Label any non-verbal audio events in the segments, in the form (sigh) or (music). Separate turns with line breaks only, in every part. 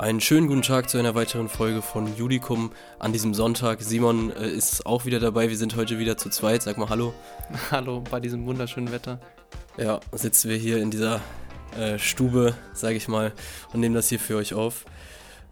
Einen schönen guten Tag zu einer weiteren Folge von Judikum an diesem Sonntag. Simon äh, ist auch wieder dabei. Wir sind heute wieder zu zweit. Sag mal Hallo. (laughs)
Hallo bei diesem wunderschönen Wetter.
Ja, sitzen wir hier in dieser äh, Stube, sage ich mal, und nehmen das hier für euch auf.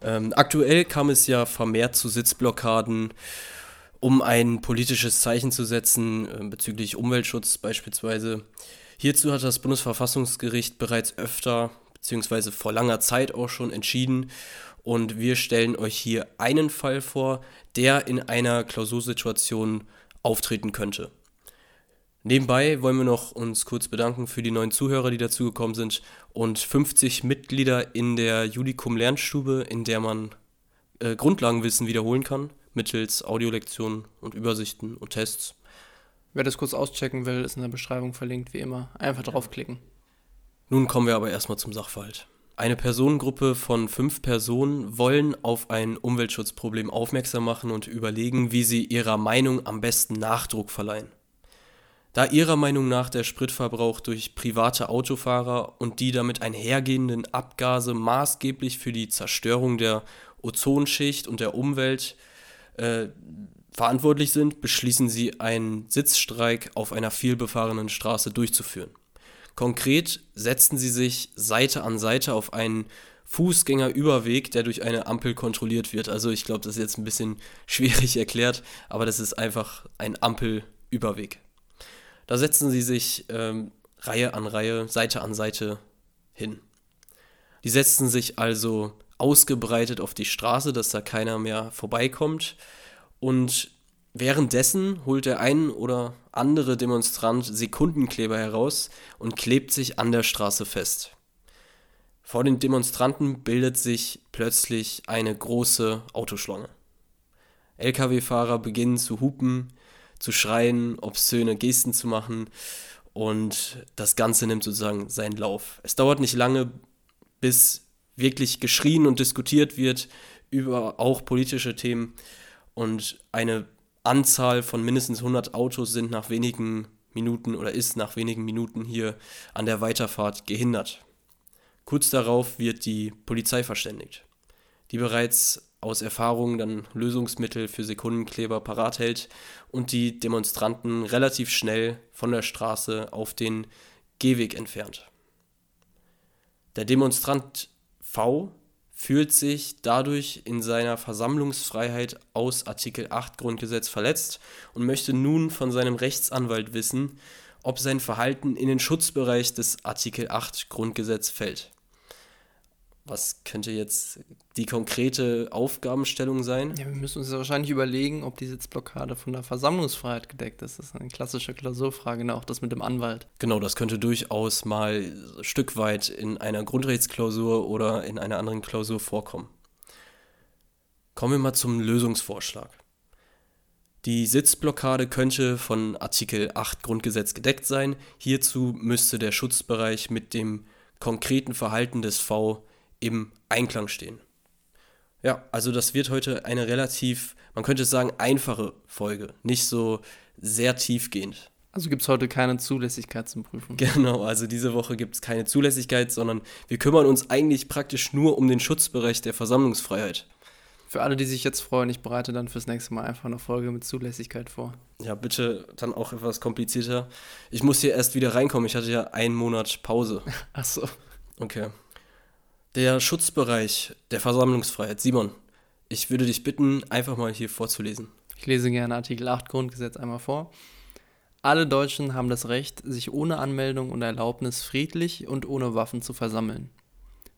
Ähm, aktuell kam es ja vermehrt zu Sitzblockaden, um ein politisches Zeichen zu setzen äh, bezüglich Umweltschutz beispielsweise. Hierzu hat das Bundesverfassungsgericht bereits öfter beziehungsweise vor langer Zeit auch schon entschieden. Und wir stellen euch hier einen Fall vor, der in einer Klausursituation auftreten könnte. Nebenbei wollen wir noch uns kurz bedanken für die neuen Zuhörer, die dazugekommen sind und 50 Mitglieder in der Judikum Lernstube, in der man äh, Grundlagenwissen wiederholen kann, mittels Audiolektionen und Übersichten und Tests.
Wer das kurz auschecken will, ist in der Beschreibung verlinkt, wie immer. Einfach draufklicken.
Nun kommen wir aber erstmal zum Sachverhalt. Eine Personengruppe von fünf Personen wollen auf ein Umweltschutzproblem aufmerksam machen und überlegen, wie sie ihrer Meinung am besten Nachdruck verleihen. Da ihrer Meinung nach der Spritverbrauch durch private Autofahrer und die damit einhergehenden Abgase maßgeblich für die Zerstörung der Ozonschicht und der Umwelt äh, verantwortlich sind, beschließen sie einen Sitzstreik auf einer vielbefahrenen Straße durchzuführen. Konkret setzten sie sich Seite an Seite auf einen Fußgängerüberweg, der durch eine Ampel kontrolliert wird. Also ich glaube, das ist jetzt ein bisschen (laughs) schwierig erklärt, aber das ist einfach ein Ampelüberweg. Da setzen sie sich ähm, Reihe an Reihe, Seite an Seite hin. Die setzten sich also ausgebreitet auf die Straße, dass da keiner mehr vorbeikommt. Und Währenddessen holt der ein oder andere Demonstrant Sekundenkleber heraus und klebt sich an der Straße fest. Vor den Demonstranten bildet sich plötzlich eine große Autoschlange. Lkw-Fahrer beginnen zu hupen, zu schreien, obszöne Gesten zu machen und das Ganze nimmt sozusagen seinen Lauf. Es dauert nicht lange, bis wirklich geschrien und diskutiert wird über auch politische Themen und eine Anzahl von mindestens 100 Autos sind nach wenigen Minuten oder ist nach wenigen Minuten hier an der Weiterfahrt gehindert. Kurz darauf wird die Polizei verständigt, die bereits aus Erfahrung dann Lösungsmittel für Sekundenkleber parat hält und die Demonstranten relativ schnell von der Straße auf den Gehweg entfernt. Der Demonstrant V fühlt sich dadurch in seiner Versammlungsfreiheit aus Artikel 8 Grundgesetz verletzt und möchte nun von seinem Rechtsanwalt wissen, ob sein Verhalten in den Schutzbereich des Artikel 8 Grundgesetz fällt was könnte jetzt die konkrete Aufgabenstellung sein?
Ja, wir müssen uns wahrscheinlich überlegen, ob die Sitzblockade von der Versammlungsfreiheit gedeckt ist. Das ist eine klassische Klausurfrage, ne? auch das mit dem Anwalt.
Genau, das könnte durchaus mal ein Stück weit in einer Grundrechtsklausur oder in einer anderen Klausur vorkommen. Kommen wir mal zum Lösungsvorschlag. Die Sitzblockade könnte von Artikel 8 Grundgesetz gedeckt sein. Hierzu müsste der Schutzbereich mit dem konkreten Verhalten des V im Einklang stehen. Ja, also das wird heute eine relativ, man könnte sagen, einfache Folge, nicht so sehr tiefgehend.
Also gibt es heute keine Zulässigkeit zum Prüfen. (laughs)
Genau, also diese Woche gibt es keine Zulässigkeit, sondern wir kümmern uns eigentlich praktisch nur um den Schutzbereich der Versammlungsfreiheit.
Für alle, die sich jetzt freuen, ich bereite dann fürs nächste Mal einfach eine Folge mit Zulässigkeit vor.
Ja, bitte dann auch etwas komplizierter. Ich muss hier erst wieder reinkommen. Ich hatte ja einen Monat Pause. (laughs)
Ach so.
Okay. Der Schutzbereich der Versammlungsfreiheit. Simon, ich würde dich bitten, einfach mal hier vorzulesen.
Ich lese gerne Artikel 8 Grundgesetz einmal vor. Alle Deutschen haben das Recht, sich ohne Anmeldung und Erlaubnis friedlich und ohne Waffen zu versammeln.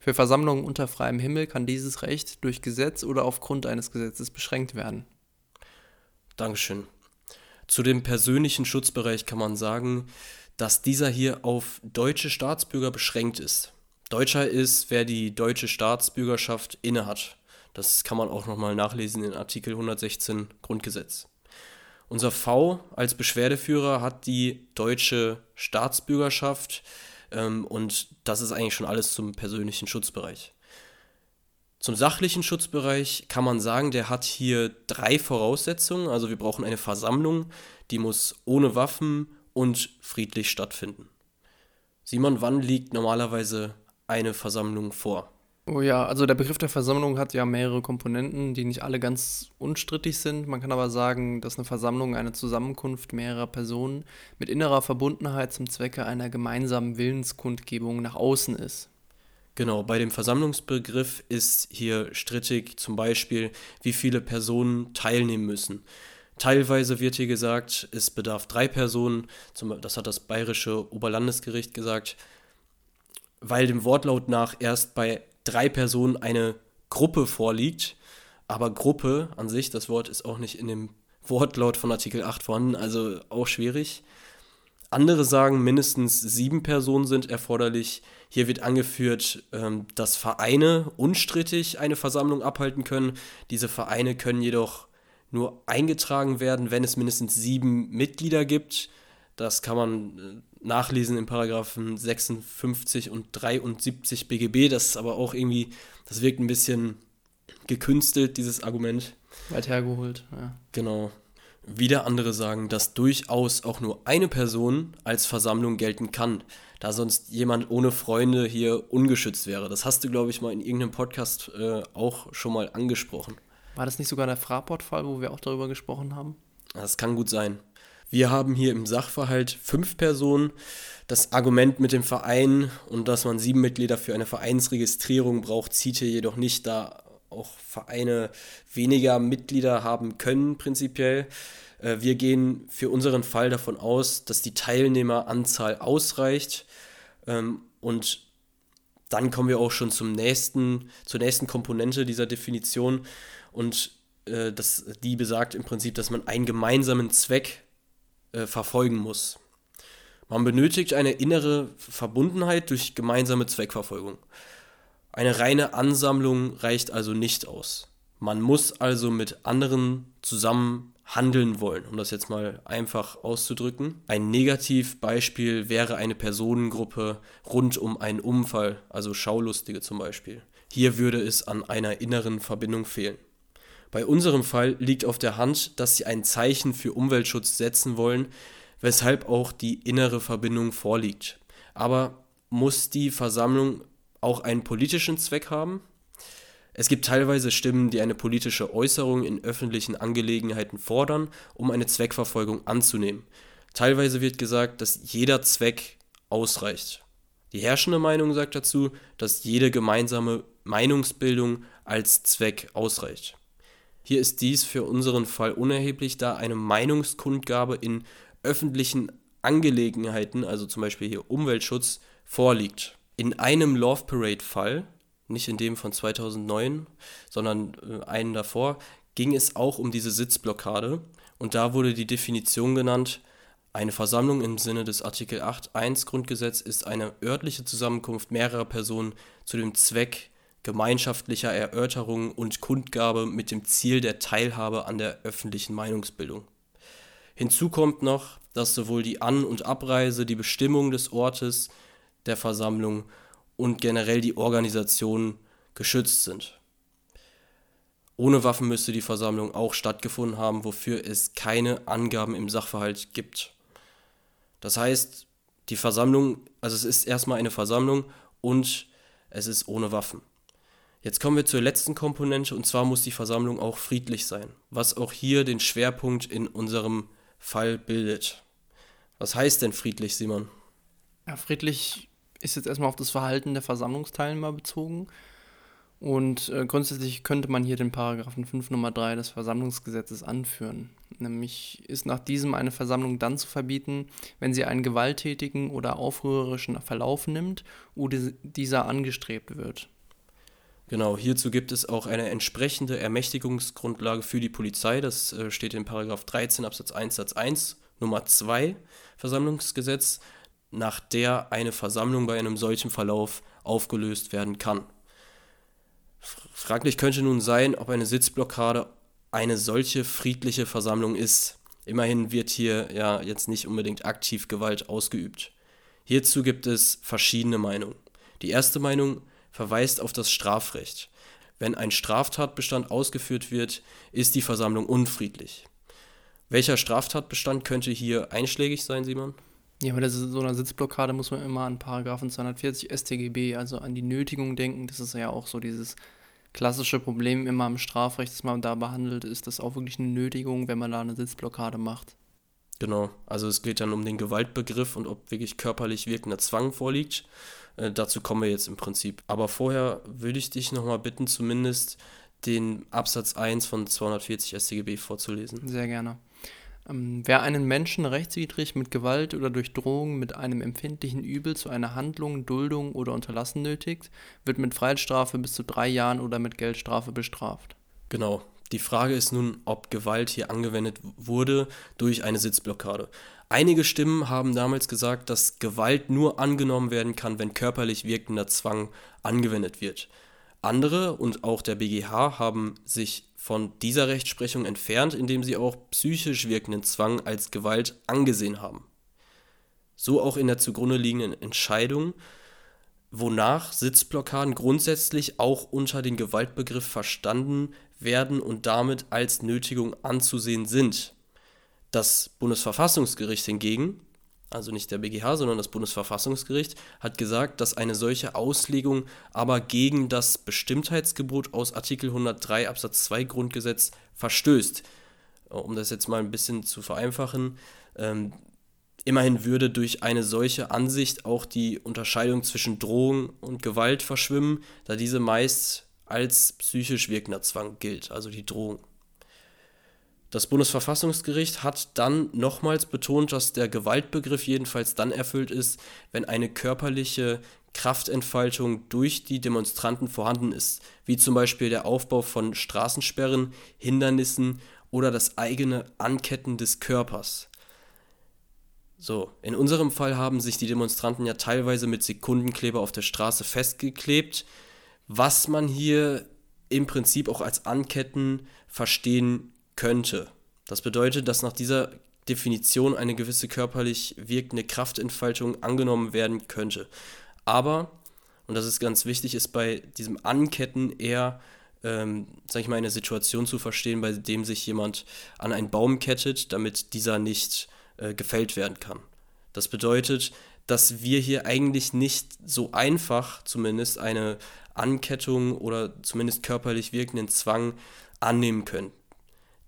Für Versammlungen unter freiem Himmel kann dieses Recht durch Gesetz oder aufgrund eines Gesetzes beschränkt werden.
Dankeschön. Zu dem persönlichen Schutzbereich kann man sagen, dass dieser hier auf deutsche Staatsbürger beschränkt ist. Deutscher ist, wer die deutsche Staatsbürgerschaft innehat. Das kann man auch nochmal nachlesen in Artikel 116 Grundgesetz. Unser V als Beschwerdeführer hat die deutsche Staatsbürgerschaft ähm, und das ist eigentlich schon alles zum persönlichen Schutzbereich. Zum sachlichen Schutzbereich kann man sagen, der hat hier drei Voraussetzungen. Also wir brauchen eine Versammlung, die muss ohne Waffen und friedlich stattfinden. Simon, wann liegt normalerweise eine Versammlung vor?
Oh ja, also der Begriff der Versammlung hat ja mehrere Komponenten, die nicht alle ganz unstrittig sind. Man kann aber sagen, dass eine Versammlung eine Zusammenkunft mehrerer Personen mit innerer Verbundenheit zum Zwecke einer gemeinsamen Willenskundgebung nach außen ist.
Genau, bei dem Versammlungsbegriff ist hier strittig zum Beispiel, wie viele Personen teilnehmen müssen. Teilweise wird hier gesagt, es bedarf drei Personen, das hat das bayerische Oberlandesgericht gesagt, weil dem Wortlaut nach erst bei drei Personen eine Gruppe vorliegt. Aber Gruppe an sich, das Wort ist auch nicht in dem Wortlaut von Artikel 8 vorhanden, also auch schwierig. Andere sagen, mindestens sieben Personen sind erforderlich. Hier wird angeführt, ähm, dass Vereine unstrittig eine Versammlung abhalten können. Diese Vereine können jedoch nur eingetragen werden, wenn es mindestens sieben Mitglieder gibt. Das kann man äh, nachlesen in Paragraphen 56 und 73 BGB. Das ist aber auch irgendwie, das wirkt ein bisschen gekünstelt, dieses Argument.
Weit hergeholt, ja.
Genau. Wieder andere sagen, dass durchaus auch nur eine Person als Versammlung gelten kann, da sonst jemand ohne Freunde hier ungeschützt wäre. Das hast du, glaube ich, mal in irgendeinem Podcast äh, auch schon mal angesprochen.
War das nicht sogar der Fraport-Fall, wo wir auch darüber gesprochen haben?
Das kann gut sein. Wir haben hier im Sachverhalt fünf Personen. Das Argument mit dem Verein und dass man sieben Mitglieder für eine Vereinsregistrierung braucht, zieht hier jedoch nicht, da auch Vereine weniger Mitglieder haben können, prinzipiell. Äh, wir gehen für unseren Fall davon aus, dass die Teilnehmeranzahl ausreicht. Ähm, und dann kommen wir auch schon zum nächsten, zur nächsten Komponente dieser Definition. Und äh, das, die besagt im Prinzip, dass man einen gemeinsamen Zweck äh, verfolgen muss. Man benötigt eine innere Verbundenheit durch gemeinsame Zweckverfolgung. Eine reine Ansammlung reicht also nicht aus. Man muss also mit anderen zusammen handeln wollen, um das jetzt mal einfach auszudrücken. Ein Negativbeispiel wäre eine Personengruppe rund um einen Unfall, also Schaulustige zum Beispiel. Hier würde es an einer inneren Verbindung fehlen. Bei unserem Fall liegt auf der Hand, dass sie ein Zeichen für Umweltschutz setzen wollen, weshalb auch die innere Verbindung vorliegt. Aber muss die Versammlung auch einen politischen Zweck haben? Es gibt teilweise Stimmen, die eine politische Äußerung in öffentlichen Angelegenheiten fordern, um eine Zweckverfolgung anzunehmen. Teilweise wird gesagt, dass jeder Zweck ausreicht. Die herrschende Meinung sagt dazu, dass jede gemeinsame Meinungsbildung als Zweck ausreicht. Hier ist dies für unseren Fall unerheblich, da eine Meinungskundgabe in öffentlichen Angelegenheiten, also zum Beispiel hier Umweltschutz, vorliegt. In einem Love Parade-Fall, nicht in dem von 2009, sondern äh, einen davor, ging es auch um diese Sitzblockade und da wurde die Definition genannt, eine Versammlung im Sinne des Artikel 8.1 Grundgesetz ist eine örtliche Zusammenkunft mehrerer Personen zu dem Zweck gemeinschaftlicher Erörterung und Kundgabe mit dem Ziel der Teilhabe an der öffentlichen Meinungsbildung. Hinzu kommt noch, dass sowohl die An- und Abreise, die Bestimmung des Ortes der Versammlung und generell die Organisation geschützt sind. Ohne Waffen müsste die Versammlung auch stattgefunden haben, wofür es keine Angaben im Sachverhalt gibt. Das heißt, die Versammlung, also es ist erstmal eine Versammlung und es ist ohne Waffen. Jetzt kommen wir zur letzten Komponente und zwar muss die Versammlung auch friedlich sein, was auch hier den Schwerpunkt in unserem Fall bildet. Was heißt denn friedlich, Simon?
Ja, friedlich ist jetzt erstmal auf das Verhalten der Versammlungsteilnehmer bezogen. Und äh, grundsätzlich könnte man hier den Paragraphen 5 Nummer 3 des Versammlungsgesetzes anführen. Nämlich ist nach diesem eine Versammlung dann zu verbieten, wenn sie einen gewalttätigen oder aufrührerischen Verlauf nimmt oder dieser angestrebt wird.
Genau, hierzu gibt es auch eine entsprechende Ermächtigungsgrundlage für die Polizei. Das äh, steht in Paragraph 13 Absatz 1 Satz 1 Nummer 2 Versammlungsgesetz, nach der eine Versammlung bei einem solchen Verlauf aufgelöst werden kann. Fraglich könnte nun sein, ob eine Sitzblockade eine solche friedliche Versammlung ist. Immerhin wird hier ja jetzt nicht unbedingt aktiv Gewalt ausgeübt. Hierzu gibt es verschiedene Meinungen. Die erste Meinung verweist auf das Strafrecht. Wenn ein Straftatbestand ausgeführt wird, ist die Versammlung unfriedlich. Welcher Straftatbestand könnte hier einschlägig sein, Simon?
Ja, bei so einer Sitzblockade muss man immer an Paragraphen 240 StGB, also an die Nötigung denken. Das ist ja auch so dieses klassische Problem immer im Strafrecht, das man da behandelt, ist das auch wirklich eine Nötigung, wenn man da eine Sitzblockade macht.
Genau, also es geht dann um den Gewaltbegriff und ob wirklich körperlich wirkender Zwang vorliegt. Äh, dazu kommen wir jetzt im Prinzip. Aber vorher würde ich dich nochmal bitten, zumindest den Absatz 1 von 240 StGB vorzulesen.
Sehr gerne. Ähm, wer einen Menschen rechtswidrig mit Gewalt oder durch Drohung mit einem empfindlichen Übel zu einer Handlung, Duldung oder Unterlassen nötigt, wird mit Freiheitsstrafe bis zu drei Jahren oder mit Geldstrafe bestraft.
Genau. Die Frage ist nun, ob Gewalt hier angewendet wurde durch eine Sitzblockade. Einige Stimmen haben damals gesagt, dass Gewalt nur angenommen werden kann, wenn körperlich wirkender Zwang angewendet wird. Andere und auch der BGH haben sich von dieser Rechtsprechung entfernt, indem sie auch psychisch wirkenden Zwang als Gewalt angesehen haben. So auch in der zugrunde liegenden Entscheidung, wonach Sitzblockaden grundsätzlich auch unter den Gewaltbegriff verstanden werden und damit als Nötigung anzusehen sind. Das Bundesverfassungsgericht hingegen also nicht der BGH, sondern das Bundesverfassungsgericht, hat gesagt, dass eine solche Auslegung aber gegen das Bestimmtheitsgebot aus Artikel 103 Absatz 2 Grundgesetz verstößt. Um das jetzt mal ein bisschen zu vereinfachen, ähm, immerhin würde durch eine solche Ansicht auch die Unterscheidung zwischen Drohung und Gewalt verschwimmen, da diese meist als psychisch wirkender Zwang gilt, also die Drohung. Das Bundesverfassungsgericht hat dann nochmals betont, dass der Gewaltbegriff jedenfalls dann erfüllt ist, wenn eine körperliche Kraftentfaltung durch die Demonstranten vorhanden ist, wie zum Beispiel der Aufbau von Straßensperren, Hindernissen oder das eigene Anketten des Körpers. So, in unserem Fall haben sich die Demonstranten ja teilweise mit Sekundenkleber auf der Straße festgeklebt, was man hier im Prinzip auch als Anketten verstehen könnte. Das bedeutet, dass nach dieser Definition eine gewisse körperlich wirkende Kraftentfaltung angenommen werden könnte. Aber, und das ist ganz wichtig, ist bei diesem Anketten eher, ähm, sag ich mal, eine Situation zu verstehen, bei dem sich jemand an einen Baum kettet, damit dieser nicht äh, gefällt werden kann. Das bedeutet, dass wir hier eigentlich nicht so einfach zumindest eine Ankettung oder zumindest körperlich wirkenden Zwang annehmen können.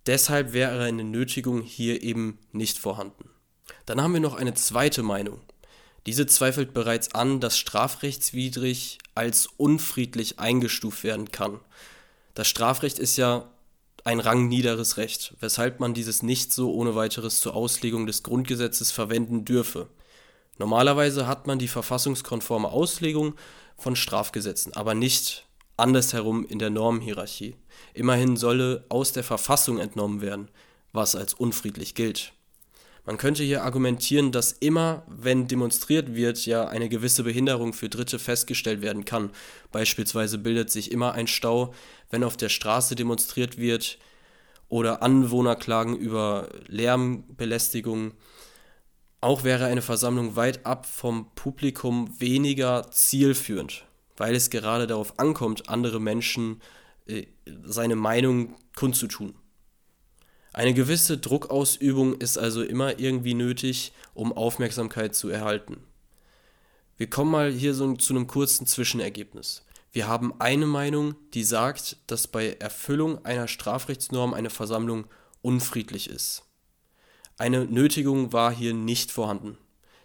Deshalb wäre eine Nötigung hier eben nicht vorhanden. Dann haben wir noch eine zweite Meinung. Diese zweifelt bereits an, dass strafrechtswidrig als unfriedlich eingestuft werden kann. Das Strafrecht ist ja ein rangniederes Recht, weshalb man dieses nicht so ohne weiteres zur Auslegung des Grundgesetzes verwenden dürfe. Normalerweise hat man die verfassungskonforme Auslegung von Strafgesetzen, aber nicht andersherum in der Normenhierarchie. Immerhin solle aus der Verfassung entnommen werden, was als unfriedlich gilt. Man könnte hier argumentieren, dass immer, wenn demonstriert wird, ja eine gewisse Behinderung für Dritte festgestellt werden kann. Beispielsweise bildet sich immer ein Stau, wenn auf der Straße demonstriert wird oder Anwohner klagen über Lärmbelästigung. Auch wäre eine Versammlung weit ab vom Publikum weniger zielführend, weil es gerade darauf ankommt, andere Menschen äh, seine Meinung kundzutun. Eine gewisse Druckausübung ist also immer irgendwie nötig, um Aufmerksamkeit zu erhalten. Wir kommen mal hier so zu einem kurzen Zwischenergebnis. Wir haben eine Meinung, die sagt, dass bei Erfüllung einer Strafrechtsnorm eine Versammlung unfriedlich ist. Eine Nötigung war hier nicht vorhanden.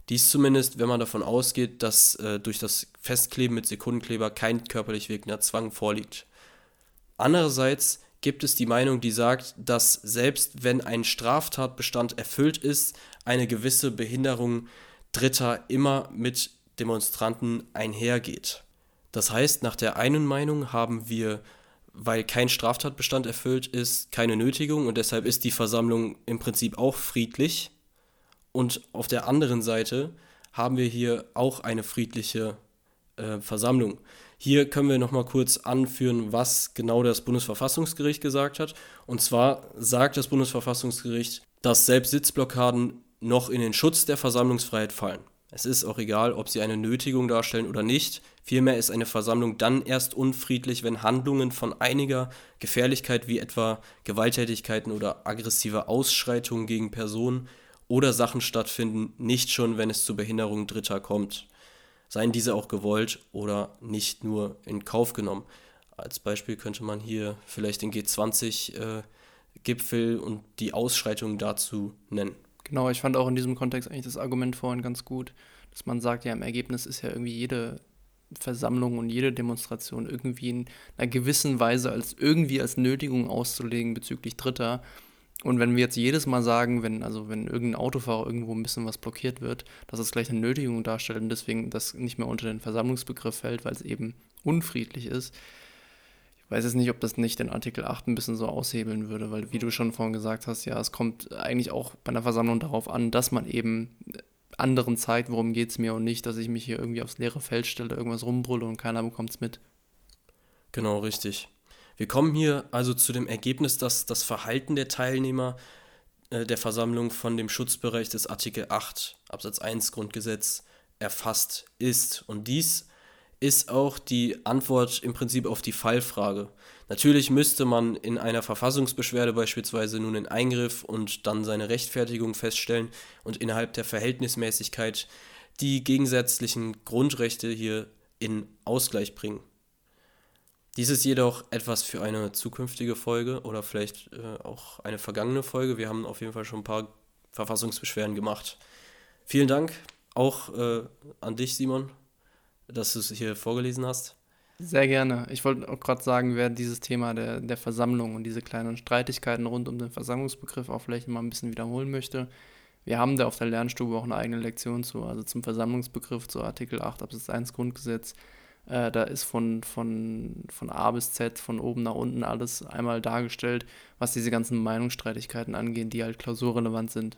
Dies zumindest, wenn man davon ausgeht, dass äh, durch das Festkleben mit Sekundenkleber kein körperlich wirkender Zwang vorliegt. Andererseits gibt es die Meinung, die sagt, dass selbst wenn ein Straftatbestand erfüllt ist, eine gewisse Behinderung Dritter immer mit Demonstranten einhergeht. Das heißt, nach der einen Meinung haben wir, weil kein Straftatbestand erfüllt ist, keine Nötigung und deshalb ist die Versammlung im Prinzip auch friedlich. Und auf der anderen Seite haben wir hier auch eine friedliche äh, Versammlung. Hier können wir nochmal kurz anführen, was genau das Bundesverfassungsgericht gesagt hat. Und zwar sagt das Bundesverfassungsgericht, dass selbst Sitzblockaden noch in den Schutz der Versammlungsfreiheit fallen. Es ist auch egal, ob sie eine Nötigung darstellen oder nicht. Vielmehr ist eine Versammlung dann erst unfriedlich, wenn Handlungen von einiger Gefährlichkeit wie etwa Gewalttätigkeiten oder aggressive Ausschreitungen gegen Personen oder Sachen stattfinden, nicht schon, wenn es zur Behinderung Dritter kommt. Seien diese auch gewollt oder nicht nur in Kauf genommen. Als Beispiel könnte man hier vielleicht den G20-Gipfel äh, und die Ausschreitungen dazu nennen.
Genau, ich fand auch in diesem Kontext eigentlich das Argument vorhin ganz gut, dass man sagt, ja, im Ergebnis ist ja irgendwie jede Versammlung und jede Demonstration irgendwie in einer gewissen Weise als irgendwie als Nötigung auszulegen bezüglich Dritter. Und wenn wir jetzt jedes Mal sagen, wenn, also wenn irgendein Autofahrer irgendwo ein bisschen was blockiert wird, dass es gleich eine Nötigung darstellt und deswegen das nicht mehr unter den Versammlungsbegriff fällt, weil es eben unfriedlich ist, ich weiß jetzt nicht, ob das nicht den Artikel 8 ein bisschen so aushebeln würde, weil wie du schon vorhin gesagt hast, ja, es kommt eigentlich auch bei einer Versammlung darauf an, dass man eben anderen zeigt, worum geht es mir und nicht, dass ich mich hier irgendwie aufs leere Feld stelle, irgendwas rumbrülle und keiner bekommt es mit.
Genau, richtig. Wir kommen hier also zu dem Ergebnis, dass das Verhalten der Teilnehmer äh, der Versammlung von dem Schutzbereich des Artikel 8 Absatz 1 Grundgesetz erfasst ist. Und dies ist auch die Antwort im Prinzip auf die Fallfrage. Natürlich müsste man in einer Verfassungsbeschwerde beispielsweise nun einen Eingriff und dann seine Rechtfertigung feststellen und innerhalb der Verhältnismäßigkeit die gegensätzlichen Grundrechte hier in Ausgleich bringen. Dies ist jedoch etwas für eine zukünftige Folge oder vielleicht äh, auch eine vergangene Folge. Wir haben auf jeden Fall schon ein paar Verfassungsbeschwerden gemacht. Vielen Dank auch äh, an dich, Simon, dass du es hier vorgelesen hast.
Sehr gerne. Ich wollte auch gerade sagen, wer dieses Thema der, der Versammlung und diese kleinen Streitigkeiten rund um den Versammlungsbegriff auch vielleicht mal ein bisschen wiederholen möchte. Wir haben da auf der Lernstube auch eine eigene Lektion zu, also zum Versammlungsbegriff, zu Artikel 8 Absatz 1 Grundgesetz. Äh, da ist von, von, von A bis Z, von oben nach unten alles einmal dargestellt, was diese ganzen Meinungsstreitigkeiten angeht, die halt klausurrelevant sind.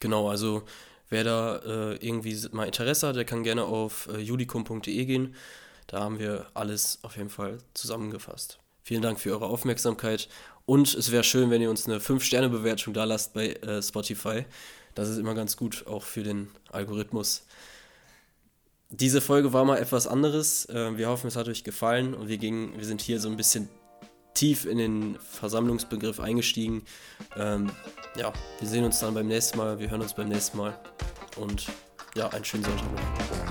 Genau, also Wer da äh, irgendwie mal Interesse hat, der kann gerne auf äh, judikum.de gehen. Da haben wir alles auf jeden Fall zusammengefasst. Vielen Dank für eure Aufmerksamkeit und es wäre schön, wenn ihr uns eine 5-Sterne-Bewertung da lasst bei äh, Spotify. Das ist immer ganz gut, auch für den Algorithmus. Diese Folge war mal etwas anderes. Äh, wir hoffen, es hat euch gefallen und wir, gingen, wir sind hier so ein bisschen tief in den Versammlungsbegriff eingestiegen. Ähm, ja, wir sehen uns dann beim nächsten Mal, wir hören uns beim nächsten Mal und ja, einen schönen Sonntag noch.